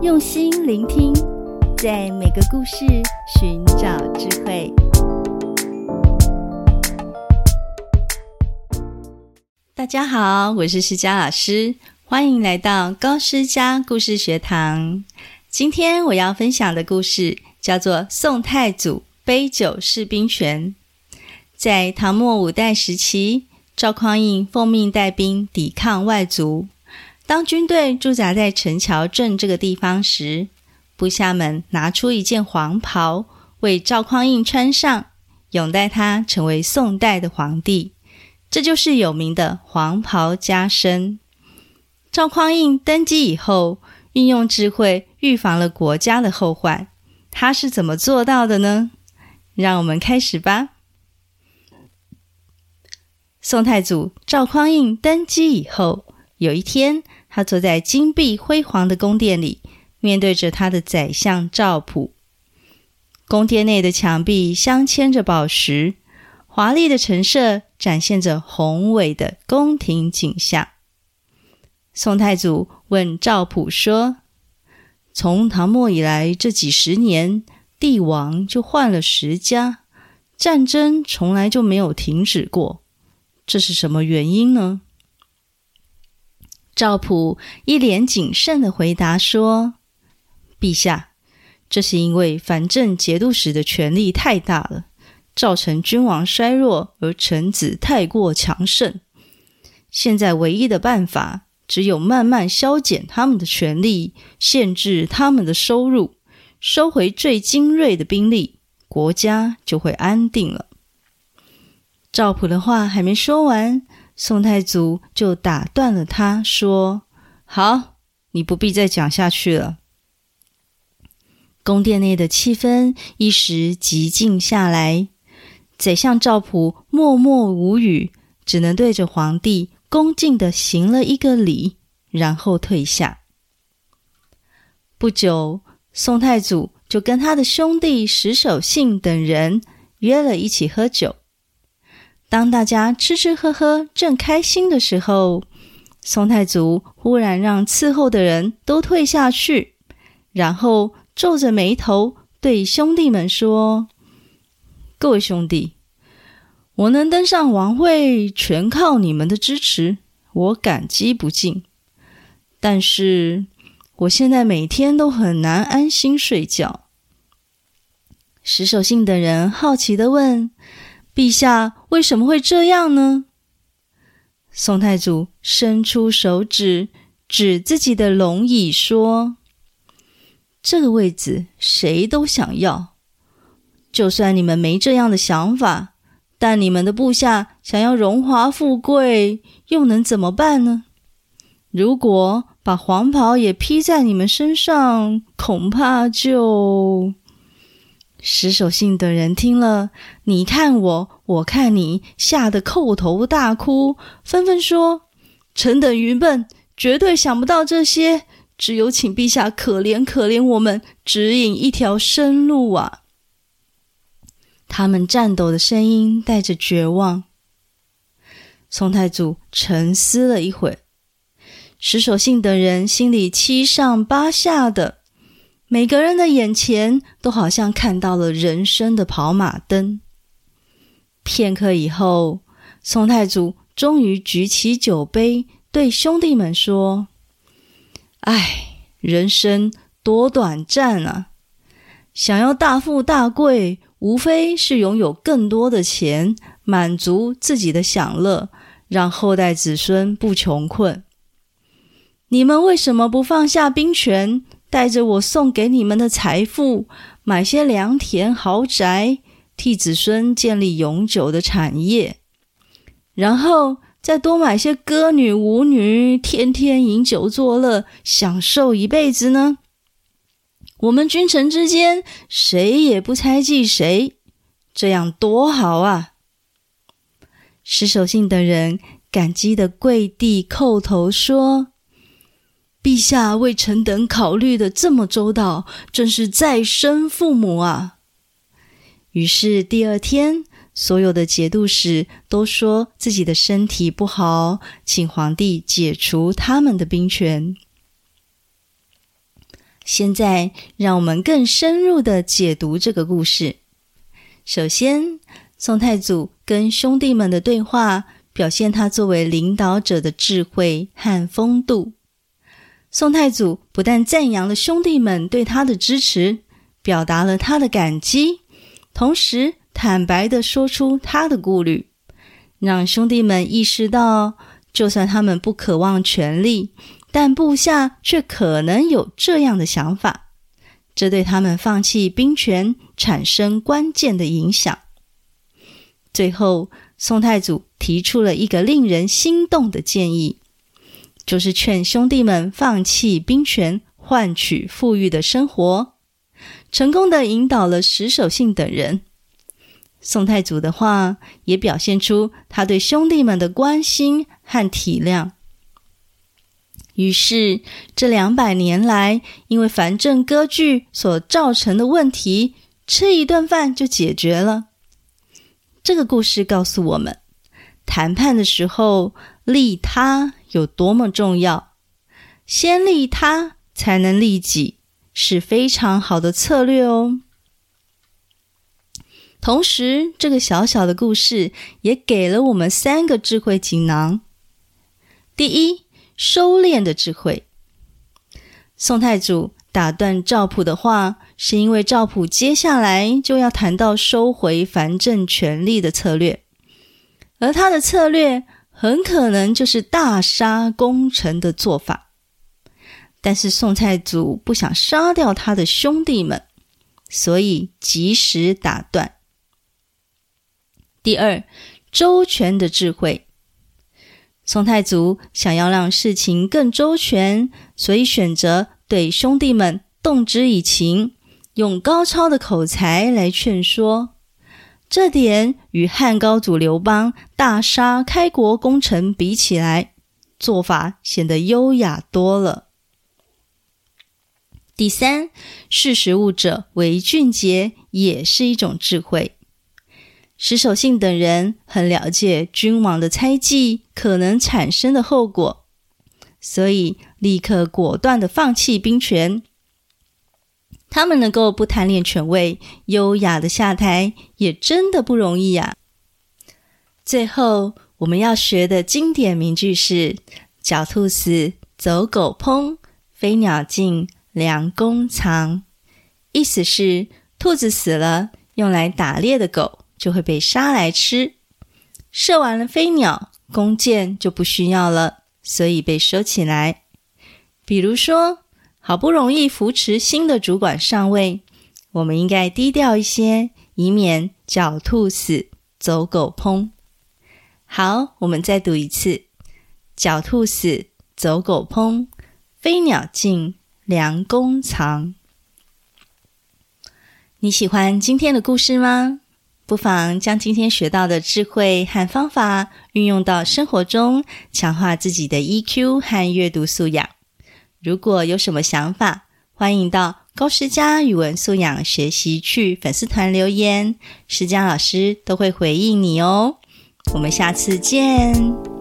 用心聆听，在每个故事寻找智慧。大家好，我是施佳老师，欢迎来到高施佳故事学堂。今天我要分享的故事叫做《宋太祖杯酒释兵权》。在唐末五代时期，赵匡胤奉命带兵抵抗外族。当军队驻扎在陈桥镇这个地方时，部下们拿出一件黄袍为赵匡胤穿上，拥戴他成为宋代的皇帝。这就是有名的黄袍加身。赵匡胤登基以后，运用智慧预防了国家的后患。他是怎么做到的呢？让我们开始吧。宋太祖赵匡胤登基以后，有一天，他坐在金碧辉煌的宫殿里，面对着他的宰相赵普。宫殿内的墙壁镶嵌着宝石，华丽的陈设展现着宏伟的宫廷景象。宋太祖问赵普说：“从唐末以来这几十年，帝王就换了十家，战争从来就没有停止过，这是什么原因呢？”赵普一脸谨慎的回答说：“陛下，这是因为藩镇节度使的权力太大了，造成君王衰弱，而臣子太过强盛。现在唯一的办法，只有慢慢削减他们的权力，限制他们的收入，收回最精锐的兵力，国家就会安定了。”赵普的话还没说完。宋太祖就打断了他，说：“好，你不必再讲下去了。”宫殿内的气氛一时寂静下来，宰相赵普默默无语，只能对着皇帝恭敬的行了一个礼，然后退下。不久，宋太祖就跟他的兄弟石守信等人约了一起喝酒。当大家吃吃喝喝正开心的时候，宋太祖忽然让伺候的人都退下去，然后皱着眉头对兄弟们说：“各位兄弟，我能登上王位，全靠你们的支持，我感激不尽。但是我现在每天都很难安心睡觉。”石守信等人好奇地问。陛下为什么会这样呢？宋太祖伸出手指，指自己的龙椅说：“这个位子谁都想要。就算你们没这样的想法，但你们的部下想要荣华富贵，又能怎么办呢？如果把黄袍也披在你们身上，恐怕就……”石守信等人听了，你看我，我看你，吓得叩头大哭，纷纷说：“臣等愚笨，绝对想不到这些，只有请陛下可怜可怜我们，指引一条生路啊！”他们颤抖的声音带着绝望。宋太祖沉思了一会，石守信等人心里七上八下的。每个人的眼前都好像看到了人生的跑马灯。片刻以后，宋太祖终于举起酒杯，对兄弟们说：“唉，人生多短暂啊！想要大富大贵，无非是拥有更多的钱，满足自己的享乐，让后代子孙不穷困。你们为什么不放下兵权？”带着我送给你们的财富，买些良田豪宅，替子孙建立永久的产业，然后再多买些歌女舞女，天天饮酒作乐，享受一辈子呢？我们君臣之间谁也不猜忌谁，这样多好啊！石守信等人感激地跪地叩头说。陛下为臣等考虑的这么周到，真是再生父母啊！于是第二天，所有的节度使都说自己的身体不好，请皇帝解除他们的兵权。现在，让我们更深入的解读这个故事。首先，宋太祖跟兄弟们的对话，表现他作为领导者的智慧和风度。宋太祖不但赞扬了兄弟们对他的支持，表达了他的感激，同时坦白地说出他的顾虑，让兄弟们意识到，就算他们不渴望权力。但部下却可能有这样的想法，这对他们放弃兵权产生关键的影响。最后，宋太祖提出了一个令人心动的建议，就是劝兄弟们放弃兵权，换取富裕的生活，成功的引导了石守信等人。宋太祖的话也表现出他对兄弟们的关心和体谅。于是，这两百年来，因为藩镇割据所造成的问题，吃一顿饭就解决了。这个故事告诉我们，谈判的时候，利他有多么重要。先利他，才能利己，是非常好的策略哦。同时，这个小小的故事也给了我们三个智慧锦囊。第一，收敛的智慧。宋太祖打断赵普的话，是因为赵普接下来就要谈到收回藩镇权力的策略，而他的策略很可能就是大杀功臣的做法。但是宋太祖不想杀掉他的兄弟们，所以及时打断。第二，周全的智慧。宋太祖想要让事情更周全，所以选择对兄弟们动之以情，用高超的口才来劝说。这点与汉高祖刘邦大杀开国功臣比起来，做法显得优雅多了。第三，识时务者为俊杰，也是一种智慧。石守信等人很了解君王的猜忌可能产生的后果，所以立刻果断的放弃兵权。他们能够不贪恋权位，优雅的下台，也真的不容易呀。最后，我们要学的经典名句是“狡兔死，走狗烹；飞鸟尽，良弓藏”，意思是兔子死了，用来打猎的狗。就会被杀来吃，射完了飞鸟，弓箭就不需要了，所以被收起来。比如说，好不容易扶持新的主管上位，我们应该低调一些，以免狡兔死，走狗烹。好，我们再读一次：狡兔死，走狗烹；飞鸟尽，良弓藏。你喜欢今天的故事吗？不妨将今天学到的智慧和方法运用到生活中，强化自己的 EQ 和阅读素养。如果有什么想法，欢迎到高诗佳语文素养学习去粉丝团留言，诗佳老师都会回应你哦。我们下次见。